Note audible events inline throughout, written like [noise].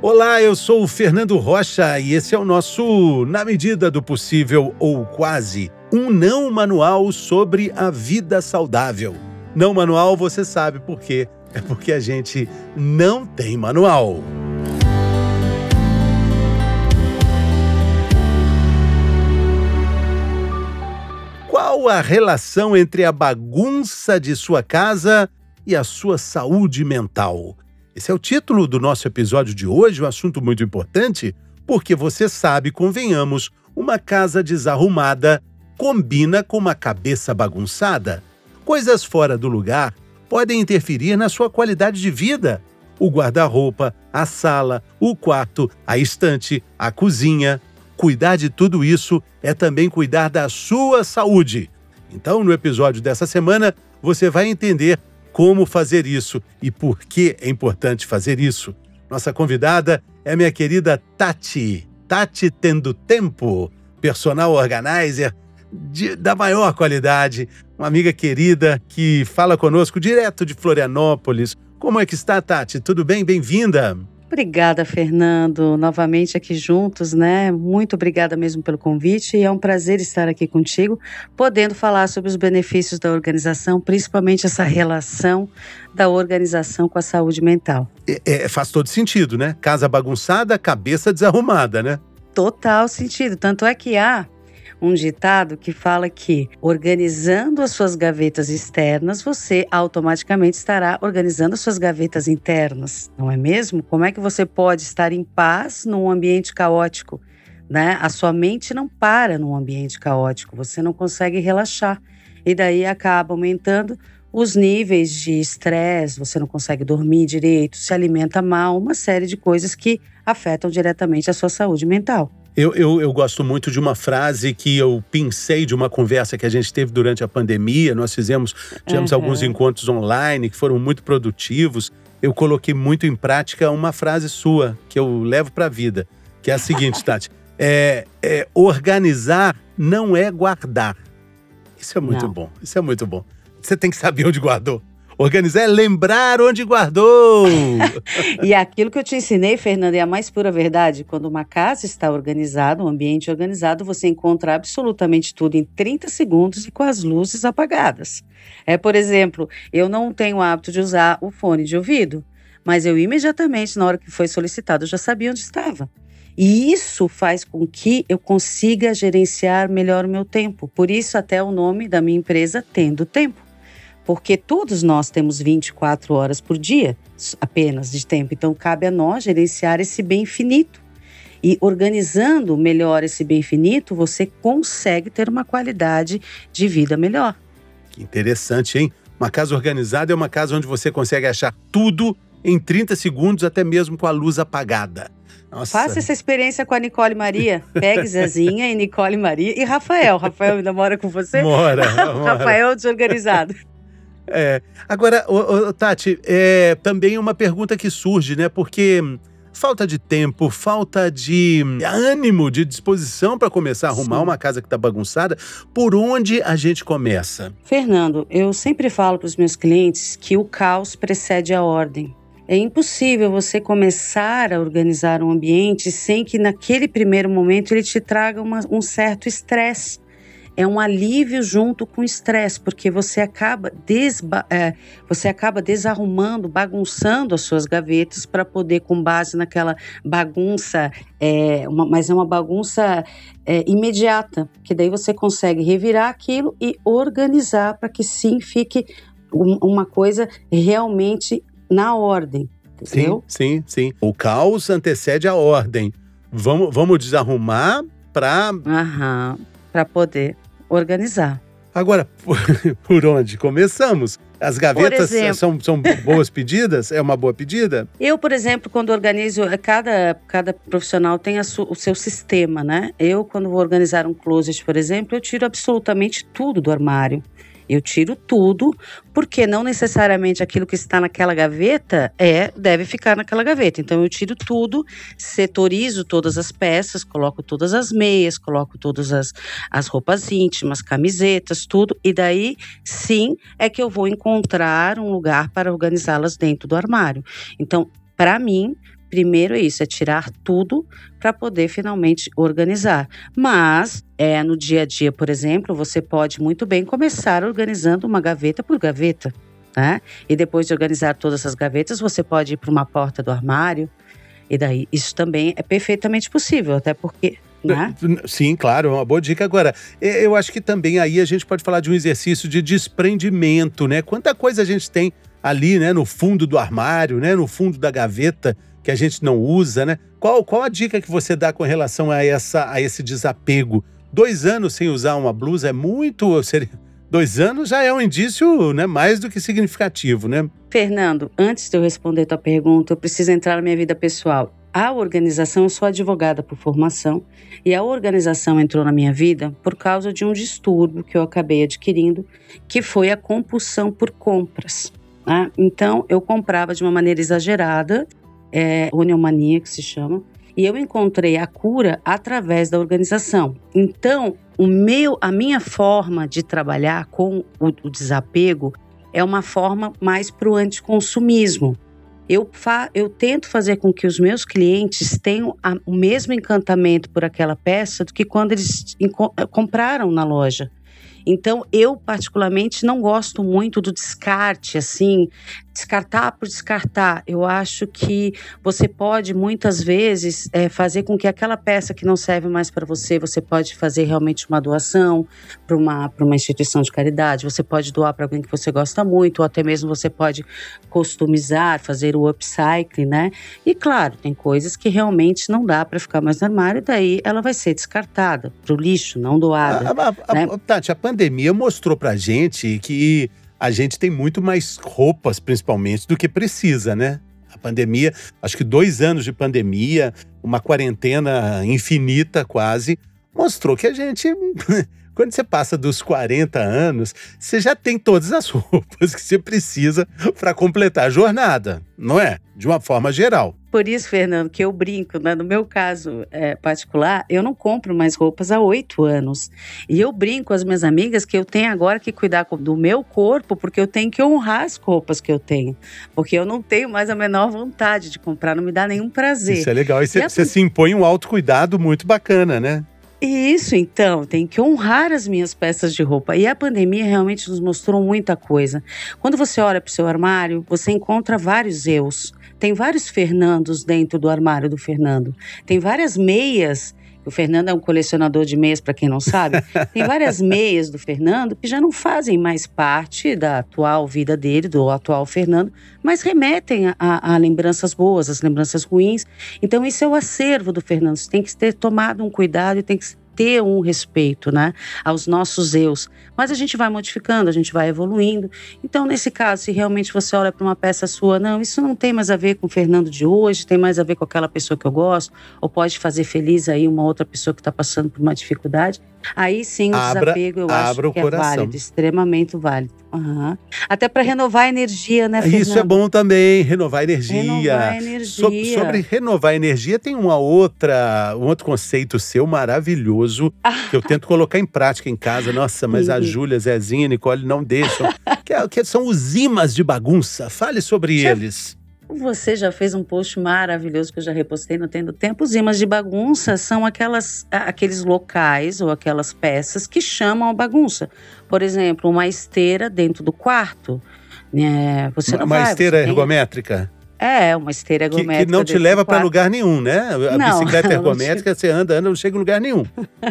Olá, eu sou o Fernando Rocha e esse é o nosso Na Medida do Possível ou Quase, um não manual sobre a vida saudável. Não manual, você sabe por quê? É porque a gente não tem manual. Qual a relação entre a bagunça de sua casa e a sua saúde mental? Esse é o título do nosso episódio de hoje, um assunto muito importante, porque você sabe, convenhamos, uma casa desarrumada combina com uma cabeça bagunçada. Coisas fora do lugar podem interferir na sua qualidade de vida. O guarda-roupa, a sala, o quarto, a estante, a cozinha. Cuidar de tudo isso é também cuidar da sua saúde. Então, no episódio dessa semana, você vai entender como fazer isso e por que é importante fazer isso. Nossa convidada é minha querida Tati. Tati Tendo Tempo, personal organizer de, da maior qualidade, uma amiga querida que fala conosco direto de Florianópolis. Como é que está, Tati? Tudo bem? Bem-vinda. Obrigada, Fernando. Novamente aqui juntos, né? Muito obrigada mesmo pelo convite e é um prazer estar aqui contigo, podendo falar sobre os benefícios da organização, principalmente essa relação da organização com a saúde mental. É, é, faz todo sentido, né? Casa bagunçada, cabeça desarrumada, né? Total sentido. Tanto é que há um ditado que fala que organizando as suas gavetas externas, você automaticamente estará organizando as suas gavetas internas, não é mesmo? Como é que você pode estar em paz num ambiente caótico? Né? A sua mente não para num ambiente caótico, você não consegue relaxar. E daí acaba aumentando os níveis de estresse, você não consegue dormir direito, se alimenta mal, uma série de coisas que afetam diretamente a sua saúde mental. Eu, eu, eu, gosto muito de uma frase que eu pensei de uma conversa que a gente teve durante a pandemia. Nós fizemos, tivemos uhum. alguns encontros online que foram muito produtivos. Eu coloquei muito em prática uma frase sua que eu levo para a vida, que é a seguinte, [laughs] Tati: é, é, organizar não é guardar. Isso é muito não. bom. Isso é muito bom. Você tem que saber onde guardou. Organizar é lembrar onde guardou. [laughs] e aquilo que eu te ensinei, Fernanda, é a mais pura verdade. Quando uma casa está organizada, um ambiente organizado, você encontra absolutamente tudo em 30 segundos e com as luzes apagadas. É, por exemplo, eu não tenho o hábito de usar o fone de ouvido, mas eu imediatamente, na hora que foi solicitado, já sabia onde estava. E isso faz com que eu consiga gerenciar melhor o meu tempo. Por isso, até o nome da minha empresa, Tendo Tempo porque todos nós temos 24 horas por dia apenas de tempo, então cabe a nós gerenciar esse bem finito. E organizando melhor esse bem finito, você consegue ter uma qualidade de vida melhor. Que interessante, hein? Uma casa organizada é uma casa onde você consegue achar tudo em 30 segundos, até mesmo com a luz apagada. Nossa. Faça essa experiência com a Nicole Maria. Pegue [laughs] Zezinha e Nicole Maria e Rafael. Rafael ainda mora com você? Mora. mora. [laughs] Rafael desorganizado. É. Agora, ô, ô, Tati, é também uma pergunta que surge, né? Porque falta de tempo, falta de ânimo, de disposição para começar a arrumar Sim. uma casa que está bagunçada. Por onde a gente começa? Fernando, eu sempre falo para os meus clientes que o caos precede a ordem. É impossível você começar a organizar um ambiente sem que naquele primeiro momento ele te traga uma, um certo estresse é um alívio junto com o estresse, porque você acaba, desba, é, você acaba desarrumando, bagunçando as suas gavetas para poder, com base naquela bagunça, é, uma, mas é uma bagunça é, imediata, que daí você consegue revirar aquilo e organizar para que sim fique um, uma coisa realmente na ordem. Entendeu? Sim, sim, sim. O caos antecede a ordem. Vamos, vamos desarrumar para. Para poder organizar. Agora, [laughs] por onde começamos? As gavetas exemplo, são, são boas pedidas? É uma boa pedida? Eu, por exemplo, quando organizo, é, cada, cada profissional tem su, o seu sistema, né? Eu, quando vou organizar um closet, por exemplo, eu tiro absolutamente tudo do armário. Eu tiro tudo, porque não necessariamente aquilo que está naquela gaveta é deve ficar naquela gaveta. Então eu tiro tudo, setorizo todas as peças, coloco todas as meias, coloco todas as, as roupas íntimas, camisetas, tudo, e daí sim é que eu vou encontrar um lugar para organizá-las dentro do armário. Então, para mim, primeiro é isso, é tirar tudo para poder finalmente organizar. Mas é no dia a dia, por exemplo, você pode muito bem começar organizando uma gaveta por gaveta. Né? E depois de organizar todas as gavetas, você pode ir para uma porta do armário. E daí, isso também é perfeitamente possível, até porque né? Sim, claro, é uma boa dica. Agora, eu acho que também aí a gente pode falar de um exercício de desprendimento, né? Quanta coisa a gente tem ali, né, no fundo do armário, né, no fundo da gaveta que a gente não usa, né? Qual, qual a dica que você dá com relação a, essa, a esse desapego? Dois anos sem usar uma blusa é muito. Seria, dois anos já é um indício né, mais do que significativo, né? Fernando, antes de eu responder tua pergunta, eu preciso entrar na minha vida pessoal. A organização, eu sou advogada por formação, e a organização entrou na minha vida por causa de um distúrbio que eu acabei adquirindo, que foi a compulsão por compras. Né? Então, eu comprava de uma maneira exagerada, é, oniomania que se chama, e eu encontrei a cura através da organização. Então, o meu, a minha forma de trabalhar com o, o desapego é uma forma mais para o anticonsumismo. Eu, fa eu tento fazer com que os meus clientes tenham a, o mesmo encantamento por aquela peça do que quando eles compraram na loja. Então, eu particularmente não gosto muito do descarte, assim, descartar por descartar. Eu acho que você pode muitas vezes é, fazer com que aquela peça que não serve mais para você, você pode fazer realmente uma doação para uma, uma instituição de caridade, você pode doar para alguém que você gosta muito, ou até mesmo você pode customizar, fazer o upcycling, né? E claro, tem coisas que realmente não dá para ficar mais no armário, e daí ela vai ser descartada para o lixo, não doada. A, a, né? a, Tati, a pandemia mostrou para gente que a gente tem muito mais roupas, principalmente, do que precisa, né? A pandemia, acho que dois anos de pandemia, uma quarentena infinita quase, mostrou que a gente, quando você passa dos 40 anos, você já tem todas as [laughs] roupas que você precisa para completar a jornada, não é? De uma forma geral. Por isso, Fernando, que eu brinco, né? no meu caso é, particular, eu não compro mais roupas há oito anos. E eu brinco com as minhas amigas que eu tenho agora que cuidar do meu corpo, porque eu tenho que honrar as roupas que eu tenho. Porque eu não tenho mais a menor vontade de comprar, não me dá nenhum prazer. Isso é legal. E você a... se impõe um autocuidado muito bacana, né? Isso, então, tem que honrar as minhas peças de roupa. E a pandemia realmente nos mostrou muita coisa. Quando você olha para o seu armário, você encontra vários eus. Tem vários Fernandos dentro do armário do Fernando. Tem várias meias. O Fernando é um colecionador de meias, para quem não sabe. [laughs] Tem várias meias do Fernando que já não fazem mais parte da atual vida dele, do atual Fernando, mas remetem a, a, a lembranças boas, as lembranças ruins. Então, isso é o acervo do Fernando. Você tem que ter tomado um cuidado e tem que ter um respeito, né, aos nossos eus. Mas a gente vai modificando, a gente vai evoluindo. Então, nesse caso, se realmente você olha para uma peça sua, não, isso não tem mais a ver com o Fernando de hoje, tem mais a ver com aquela pessoa que eu gosto, ou pode fazer feliz aí uma outra pessoa que está passando por uma dificuldade. Aí sim o abra, desapego eu acho que é válido, extremamente válido. Uhum. Até para renovar a energia, né, Fernando? Isso é bom também, renovar a energia. Renovar a energia. So, sobre renovar a energia, tem uma outra, um outro conceito seu maravilhoso que eu [laughs] tento colocar em prática em casa. Nossa, mas a Júlia, Zezinha e Nicole não deixam. que, é, que são os imãs de bagunça. Fale sobre Já... eles. Você já fez um post maravilhoso que eu já repostei no Tendo Tempo. Os imãs de bagunça são aquelas, aqueles locais ou aquelas peças que chamam a bagunça. Por exemplo, uma esteira dentro do quarto. É, você não uma vai, esteira ergométrica? É, uma esteira ergométrica. Que, que não te leva para lugar nenhum, né? A não, bicicleta [laughs] ergométrica, você anda, anda, não chega em lugar nenhum.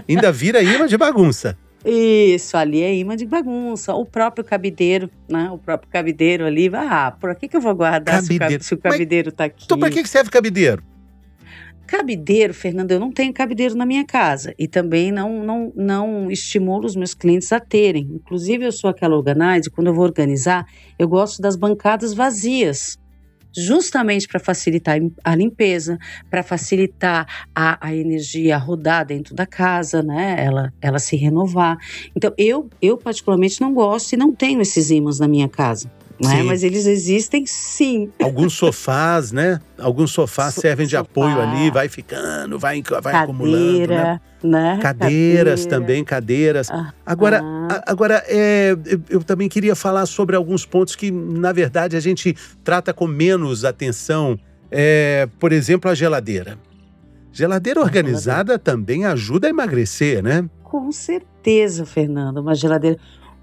Ainda vira imã de bagunça. Isso, ali é imã de bagunça. O próprio cabideiro, né? O próprio cabideiro ali, ah, por que, que eu vou guardar se o, se o, cabideiro está aqui? Então, para que serve cabideiro? Cabideiro, Fernando, eu não tenho cabideiro na minha casa e também não, não, não estimulo os meus clientes a terem. Inclusive, eu sou aquela organizer, quando eu vou organizar, eu gosto das bancadas vazias justamente para facilitar a limpeza, para facilitar a, a energia rodar dentro da casa, né? Ela, ela se renovar. Então, eu, eu particularmente não gosto e não tenho esses ímãs na minha casa. Né? Mas eles existem sim. Alguns sofás, né? Alguns sofás so, servem de sofá. apoio ali, vai ficando, vai, vai Cadeira, acumulando. Né? né? Cadeiras Cadeira. também, cadeiras. Ah, agora, ah. Agora é, eu, eu também queria falar sobre alguns pontos que, na verdade, a gente trata com menos atenção é, por exemplo, a geladeira. Geladeira organizada geladeira. também ajuda a emagrecer, né? Com certeza, Fernando. Uma geladeira.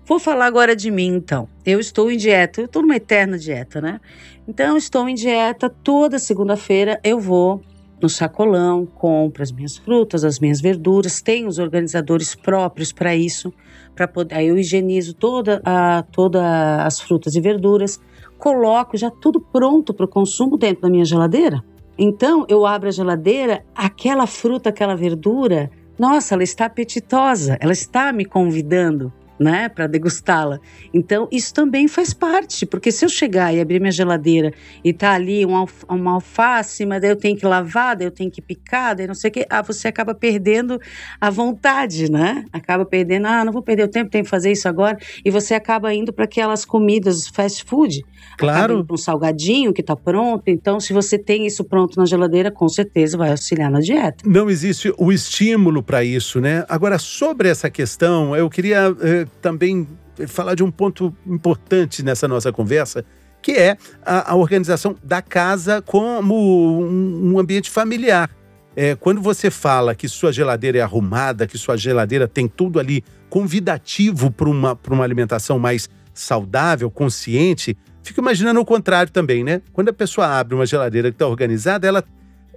Vou falar agora de mim, então. Eu estou em dieta, eu estou numa eterna dieta, né? Então, estou em dieta. Toda segunda-feira eu vou no sacolão, compro as minhas frutas, as minhas verduras, tenho os organizadores próprios para isso, para poder. Aí eu higienizo toda a, toda as frutas e verduras, coloco já tudo pronto para o consumo dentro da minha geladeira. Então eu abro a geladeira, aquela fruta, aquela verdura, nossa, ela está apetitosa, ela está me convidando né, para degustá-la. Então, isso também faz parte, porque se eu chegar e abrir minha geladeira e tá ali uma, uma alface, mas daí eu tenho que lavar, daí eu tenho que picar, daí não sei o que, ah, você acaba perdendo a vontade, né? Acaba perdendo, ah, não vou perder o tempo, tenho que fazer isso agora, e você acaba indo para aquelas comidas fast food. Claro. Um salgadinho que está pronto. Então, se você tem isso pronto na geladeira, com certeza vai auxiliar na dieta. Não existe o estímulo para isso, né? Agora, sobre essa questão, eu queria eh, também falar de um ponto importante nessa nossa conversa, que é a, a organização da casa como um, um ambiente familiar. É, quando você fala que sua geladeira é arrumada, que sua geladeira tem tudo ali convidativo para uma, uma alimentação mais saudável, consciente, fico imaginando o contrário também, né? Quando a pessoa abre uma geladeira que está organizada, ela,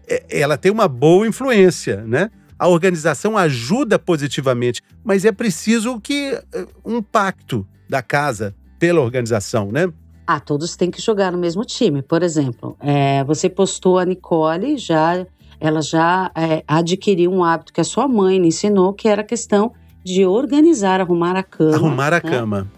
é, ela tem uma boa influência, né? A organização ajuda positivamente, mas é preciso que eh, um pacto da casa pela organização, né? Ah, todos têm que jogar no mesmo time. Por exemplo, é, você postou a Nicole, já, ela já é, adquiriu um hábito que a sua mãe lhe ensinou, que era a questão de organizar, arrumar a cama. Arrumar a né? cama.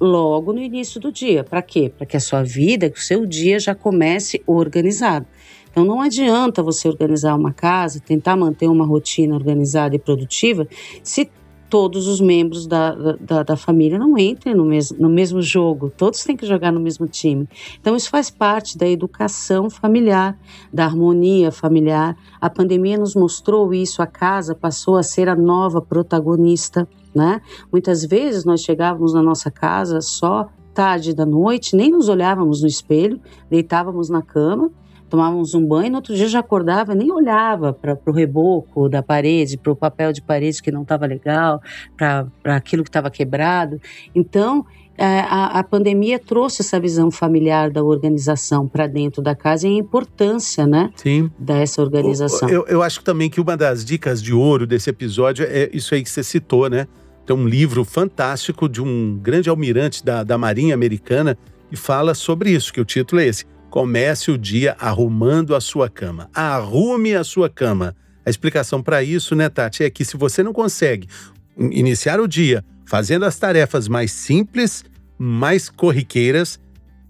Logo no início do dia. Para quê? Para que a sua vida, que o seu dia já comece organizado. Então não adianta você organizar uma casa, tentar manter uma rotina organizada e produtiva, se todos os membros da, da, da, família não entrem no mesmo, no mesmo jogo, todos têm que jogar no mesmo time. Então, isso faz parte da educação familiar, da harmonia familiar. A pandemia nos mostrou isso, a casa passou a ser a nova protagonista. Né? Muitas vezes nós chegávamos na nossa casa só tarde da noite, nem nos olhávamos no espelho, deitávamos na cama tomávamos um banho, no outro dia já acordava, nem olhava para o reboco da parede, para o papel de parede que não estava legal, para aquilo que estava quebrado. Então, é, a, a, pandemia trouxe essa visão familiar da organização para dentro da casa e a importância né, Sim. dessa organização. Eu, eu acho também que uma das dicas de ouro desse episódio é isso aí que você citou, né? Tem um livro fantástico de um grande almirante da, da Marinha Americana que fala sobre isso, que o título é esse: Comece o dia arrumando a sua cama. Arrume a sua cama. A explicação para isso, né, Tati, é que se você não consegue iniciar o dia fazendo as tarefas mais simples, mais corriqueiras,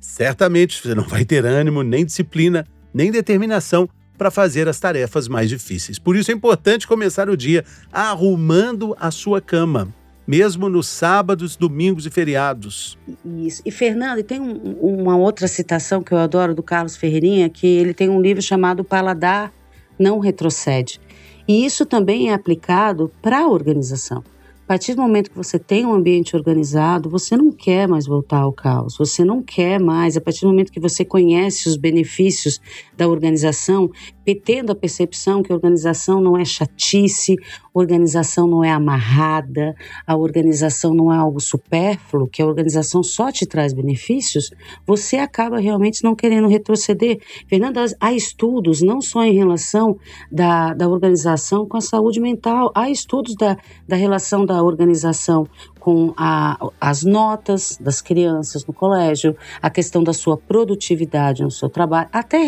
certamente você não vai ter ânimo, nem disciplina, nem determinação para fazer as tarefas mais difíceis. Por isso é importante começar o dia arrumando a sua cama mesmo nos sábados, domingos e feriados. Isso. E Fernando, tem um, uma outra citação que eu adoro do Carlos Ferreirinha, que ele tem um livro chamado Paladar Não Retrocede. E isso também é aplicado para a organização. A partir do momento que você tem um ambiente organizado, você não quer mais voltar ao caos, você não quer mais, a partir do momento que você conhece os benefícios da organização, tendo a percepção que a organização não é chatice, organização não é amarrada, a organização não é algo supérfluo, que a organização só te traz benefícios, você acaba realmente não querendo retroceder. Fernanda, há estudos não só em relação da, da organização com a saúde mental, há estudos da, da relação da organização com a, as notas das crianças no colégio, a questão da sua produtividade no seu trabalho, até,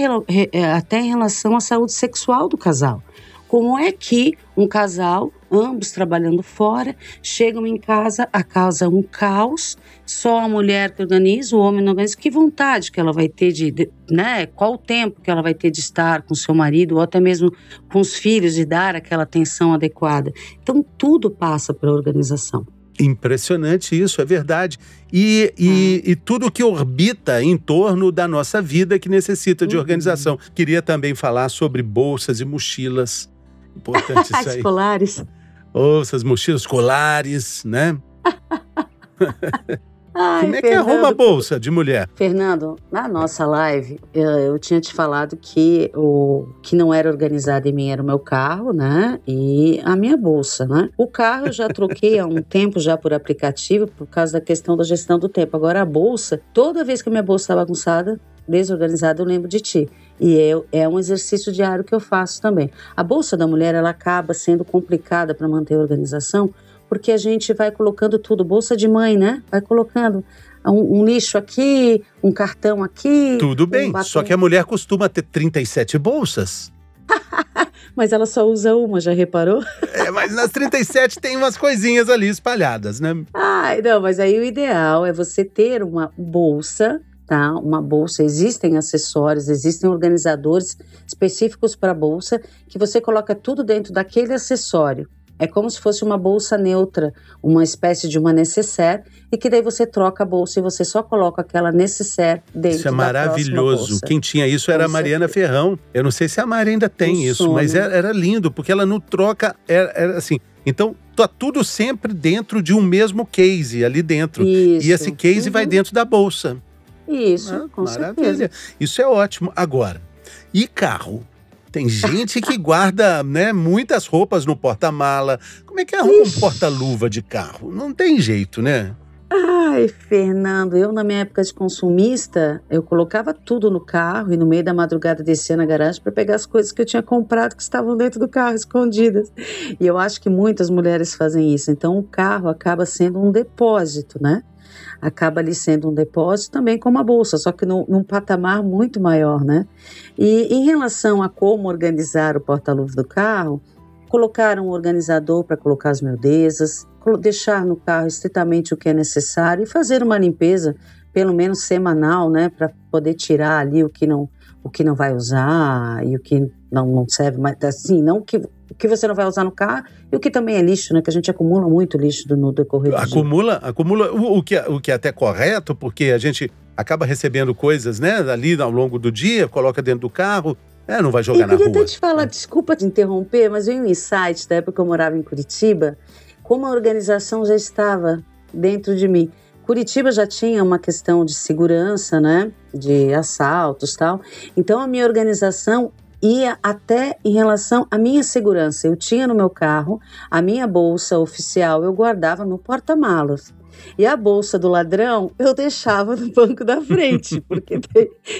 é, até em relação à saúde sexual do casal. Como é que um casal, ambos trabalhando fora, chegam em casa, a casa é um caos, só a mulher que organiza, o homem não organiza, que vontade que ela vai ter de, de, né, qual o tempo que ela vai ter de estar com seu marido, ou até mesmo com os filhos, de dar aquela atenção adequada. Então, tudo passa pela organização. Impressionante isso, é verdade. E, e, ah. e, tudo que orbita em torno da nossa vida que necessita de uhum. organização. Queria também falar sobre bolsas e mochilas. Importante [laughs] isso aí. Escolares. Bolsas, mochilas escolares, né? [laughs] Ai, Como é que arruma a bolsa de mulher? Fernando, na nossa live, eu, eu, tinha te falado que o que não era organizado em mim era o meu carro, né? E a minha bolsa, né? O carro eu já troquei há um tempo já por aplicativo por causa da questão da gestão do tempo. Agora a bolsa, toda vez que a minha bolsa está bagunçada, desorganizada, eu lembro de ti. E eu, é um exercício diário que eu faço também. A bolsa da mulher, ela acaba sendo complicada para manter a organização, porque a gente vai colocando tudo, bolsa de mãe, né? Vai colocando um, um lixo aqui, um cartão aqui. Tudo um bem, só que a mulher costuma ter 37 bolsas. [laughs] mas ela só usa uma, já reparou? É, mas nas 37 tem umas coisinhas ali espalhadas, né? Ai, não, mas aí o ideal é você ter uma bolsa tá? Uma bolsa, existem acessórios, existem organizadores específicos para bolsa que você coloca tudo dentro daquele acessório. É como se fosse uma bolsa neutra, uma espécie de uma necessaire, e que daí você troca a bolsa e você só coloca aquela necessaire dentro Isso é maravilhoso. Quem tinha isso era a Mariana Ferrão. Eu não sei se a Mari ainda tem o isso, sono. mas era, era, lindo, porque ela não troca, era, era assim. Então, tá tudo sempre dentro de um mesmo case ali dentro. Isso. E esse case uhum. vai dentro da bolsa. Isso, ah, com maravilha. certeza. Isso é ótimo. Agora, e carro? Tem gente que guarda [laughs] né, muitas roupas no porta-mala. Como é que arruma um porta-luva de carro? Não tem jeito, né? Ai, Fernando, eu na minha época de consumista, eu colocava tudo no carro e no meio da madrugada descia na garagem para pegar as coisas que eu tinha comprado que estavam dentro do carro escondidas. E eu acho que muitas mulheres fazem isso. Então o carro acaba sendo um depósito, né? Acaba ali sendo um depósito também como a bolsa, só que num, num patamar muito maior, né? E em relação a como organizar o porta-luvas do carro, colocar um organizador para colocar as miudezas, deixar no carro estritamente o que é necessário e fazer uma limpeza, pelo menos semanal, né, para poder tirar ali o que não o que não vai usar e o que não, não serve mais, assim, não que o que você não vai usar no carro e o que também é lixo, né? Que a gente acumula muito lixo no decorrer do Acumula, dia. acumula o, o, que, é, o que é até correto, porque a gente acaba recebendo coisas, né, ali ao longo do dia, coloca dentro do carro, é, não vai jogar eu na rua. Eu queria até te falar, desculpa te interromper, mas veio um insight da época que eu morava em Curitiba, como a organização já estava dentro de mim. Curitiba já tinha uma questão de segurança, né, de assaltos tal. Então a minha organização ia até em relação à minha segurança. Eu tinha no meu carro a minha bolsa oficial, eu guardava no porta-malas. E a bolsa do ladrão eu deixava no banco da frente, [laughs] porque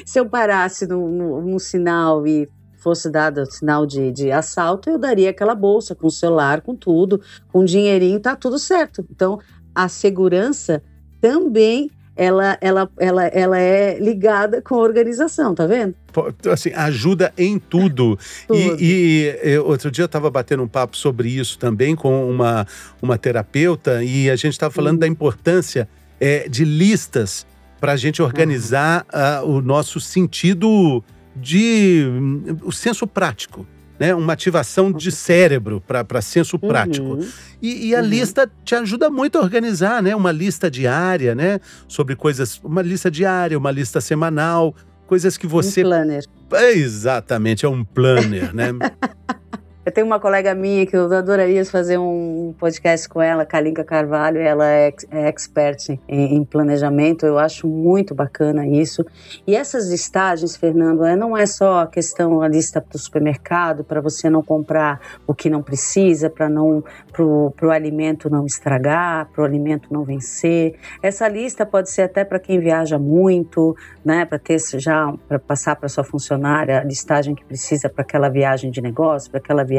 se eu parasse no, no, no sinal e fosse dado sinal de, de assalto, eu daria aquela bolsa com o celular, com tudo, com dinheirinho, tá tudo certo. Então, a segurança também ela, ela, ela, ela é ligada com a organização, tá vendo? Assim, ajuda em tudo. [laughs] tudo. E, e, outro dia eu estava batendo um papo sobre isso também com uma, uma terapeuta e a gente estava falando uhum. da importância é, de listas para a gente organizar uhum. uh, o nosso sentido de. Um, o senso prático né, uma ativação de cérebro para senso uhum. prático. E, e a uhum. lista te ajuda muito a organizar, né? Uma lista diária, né? Sobre coisas, uma lista diária, uma lista semanal, coisas que você. Um planner. É, exatamente, é um planner, né? [laughs] Eu tenho uma colega minha que eu adoraria fazer um podcast com ela, Kalinka Carvalho, ela é, é expert em, em, planejamento, eu acho muito bacana isso. E essas listagens, Fernando, é, não é só a questão a lista para o supermercado, para você não comprar o que não precisa, para não o alimento não estragar, para o alimento não vencer. Essa lista pode ser até para quem viaja muito, né, para ter já para passar para sua funcionária a listagem que precisa para aquela viagem de negócio, para aquela viagem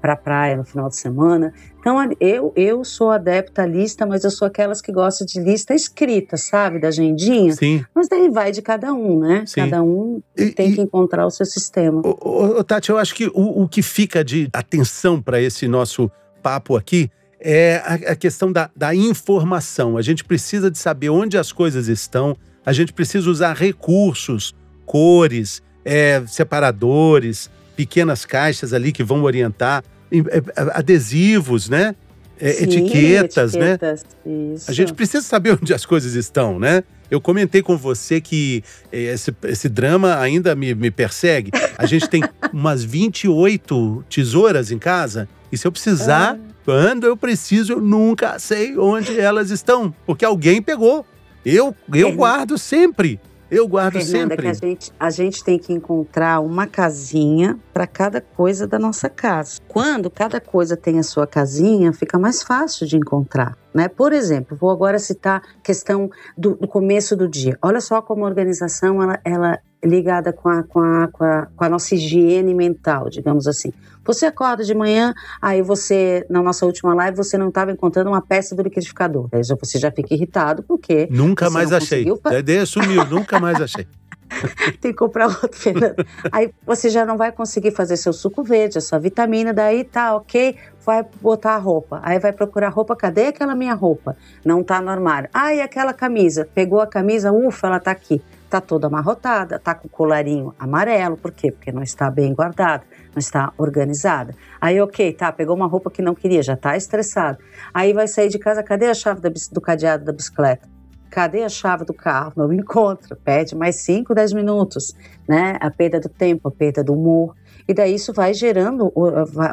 para a praia no final de semana. Então eu eu sou adepta à lista, mas eu sou aquelas que gostam de lista escrita, sabe, da agendinha. Sim. Mas daí vai de cada um, né? Sim. Cada um e, tem e, que encontrar o seu sistema. O, o, Tati, eu acho que o, o que fica de atenção para esse nosso papo aqui é a, a questão da, da informação. A gente precisa de saber onde as coisas estão, a gente precisa usar recursos, cores, é, separadores, pequenas caixas ali que vão orientar, é, adesivos, né? É, Sim, etiquetas, né? etiquetas, né? Isso. A gente precisa saber onde as coisas estão, né? Eu comentei com você que é, esse, esse drama ainda me, me persegue. A gente tem [laughs] umas 28 tesouras em casa e se eu precisar, ah. quando eu preciso, eu nunca sei onde elas estão, porque alguém pegou. Eu, eu guardo sempre. Eu guardo Fernanda, sempre. Que a, gente, a gente tem que encontrar uma casinha para cada coisa da nossa casa. Quando cada coisa tem a sua casinha, fica mais fácil de encontrar. Né? Por exemplo, vou agora citar a questão do, do, começo do dia. Olha só como a organização ela, ela é ligada com a, com, a, com, a, com a nossa higiene mental, digamos assim. Você acorda de manhã, aí você, na nossa última live, você não estava encontrando uma peça do liquidificador. Aí você já fica irritado, porque. Nunca mais achei. A ideia sumiu, nunca mais achei. [laughs] [laughs] Tem que comprar outro, Fernando. Aí você já não vai conseguir fazer seu suco verde, a sua vitamina, daí tá ok, vai botar a roupa. Aí vai procurar roupa, cadê aquela minha roupa? Não tá no armário. Ah, e aquela camisa? Pegou a camisa, ufa, ela tá aqui. Tá toda amarrotada, tá com o colarinho amarelo, por quê? Porque não está bem guardada, não está organizada. Aí, ok, tá, pegou uma roupa que não queria, já tá estressado. Aí vai sair de casa, cadê a chave do cadeado da bicicleta? Cadê a chave do carro? Não [laughs] encontra, pede mais 5, 10 minutos, né? A perda do tempo, a perda do humor. E daí isso vai gerando,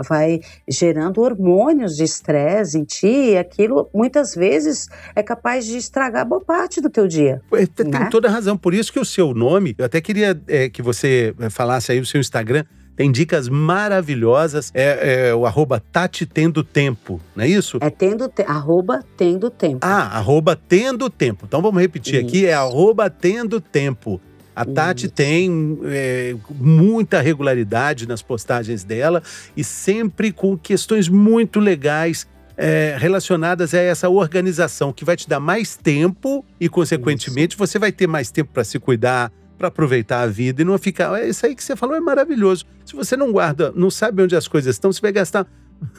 vai gerando hormônios de estresse em ti, e aquilo muitas vezes é capaz de estragar boa parte do teu dia. Tem né? toda a razão. Por isso que o seu nome, eu até queria é, que você falasse aí o seu Instagram, tem dicas maravilhosas. É, é o arroba Tati Tendo Tempo, não é isso? É tendo te, arroba Tendo Tempo. Ah, arroba Tendo Tempo. Então vamos repetir isso. aqui, é arroba Tendo Tempo. A Tati isso. tem é, muita regularidade nas postagens dela e sempre com questões muito legais é, relacionadas a essa organização que vai te dar mais tempo e, consequentemente, Isso. você vai ter mais tempo para se cuidar, para aproveitar a vida e não ficar. É isso aí que você falou é maravilhoso. Se você não guarda, não sabe onde as coisas estão, você vai gastar.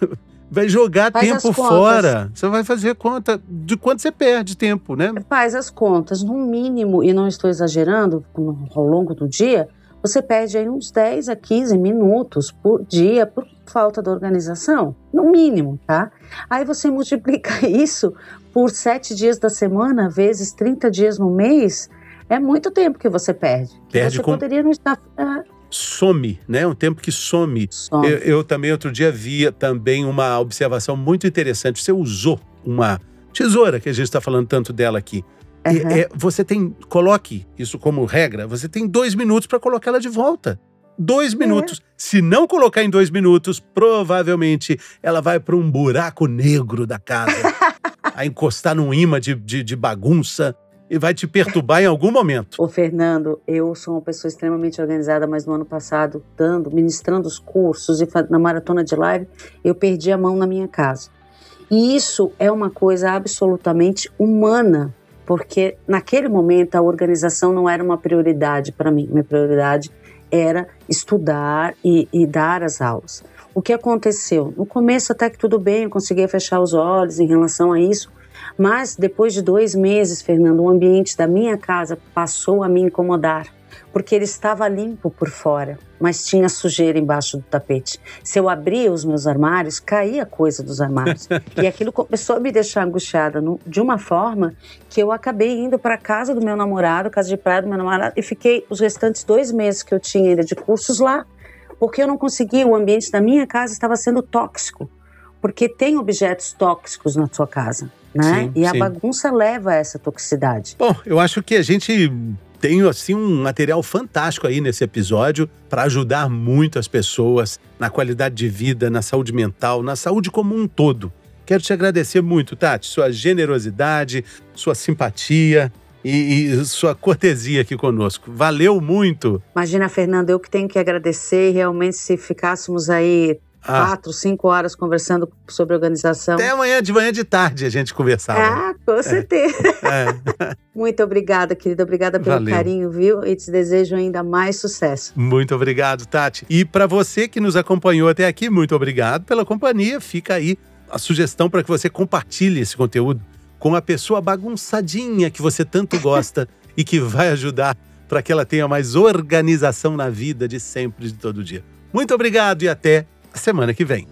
[laughs] vai jogar Faz tempo fora. Você vai fazer conta de quanto você perde tempo, né? Faz as contas. No mínimo, e não estou exagerando, ao longo do dia, você perde aí uns 10 a 15 minutos por dia por falta da organização. No mínimo, tá? Aí você multiplica [laughs] isso por 7 dias da semana, vezes 30 dias no mês é muito tempo que você perde. Perde você com... poderia não estar. É... Some, né? Um tempo que some. some. Eu, eu, também outro dia via também uma observação muito interessante. Você usou uma tesoura, que a gente está falando tanto dela aqui. Uhum. É, você tem, coloque isso como regra, você tem dois minutos para colocar ela de volta. Dois é. minutos. É. Se não colocar em dois minutos, provavelmente ela vai para um buraco negro da casa. [laughs] a encostar num imã de, de, de bagunça e vai te perturbar em algum momento. Ô Fernando, eu sou uma pessoa extremamente organizada, mas no ano passado, dando, ministrando os cursos e na maratona de live, eu perdi a mão na minha casa. E isso é uma coisa absolutamente humana, porque naquele momento a organização não era uma prioridade para mim. Minha prioridade era estudar e, e, dar as aulas. O que aconteceu? No começo até que tudo bem, eu conseguia fechar os olhos em relação a isso, mas depois de dois meses, Fernando, o ambiente da minha casa passou a me incomodar, porque ele estava limpo por fora, mas tinha sujeira embaixo do tapete. Se eu abria os meus armários, caía coisa dos armários. e aquilo começou a me deixar angustiada no, de uma forma que eu acabei indo para casa do meu namorado, casa de praia do meu namorado, e fiquei os restantes dois meses que eu tinha ainda de cursos lá, porque eu não conseguia, o ambiente da minha casa estava sendo tóxico porque tem objetos tóxicos na sua casa, né? Sim, e a sim. bagunça leva a essa toxicidade. Bom, eu acho que a gente tem assim um material fantástico aí nesse episódio para ajudar muito as pessoas na qualidade de vida, na saúde mental, na saúde como um todo. Quero te agradecer muito, Tati, sua generosidade, sua simpatia, e, e, sua cortesia aqui conosco. Valeu muito. Imagina, Fernando, eu que tenho que agradecer. Realmente, se ficássemos aí ah. quatro, cinco horas conversando sobre organização. Até amanhã, de manhã de tarde, a gente conversava. Ah, com é. certeza. É. [laughs] Muito obrigada, querida. Obrigada pelo Valeu. carinho, viu? E te desejo ainda mais sucesso. Muito obrigado, Tati. E para você que nos acompanhou até aqui, muito obrigado pela companhia. Fica aí a sugestão para que você compartilhe esse conteúdo com a pessoa bagunçadinha que você tanto [laughs] gosta e que vai ajudar para que ela tenha mais organização na vida de sempre, de todo dia. Muito obrigado e até semana que vem.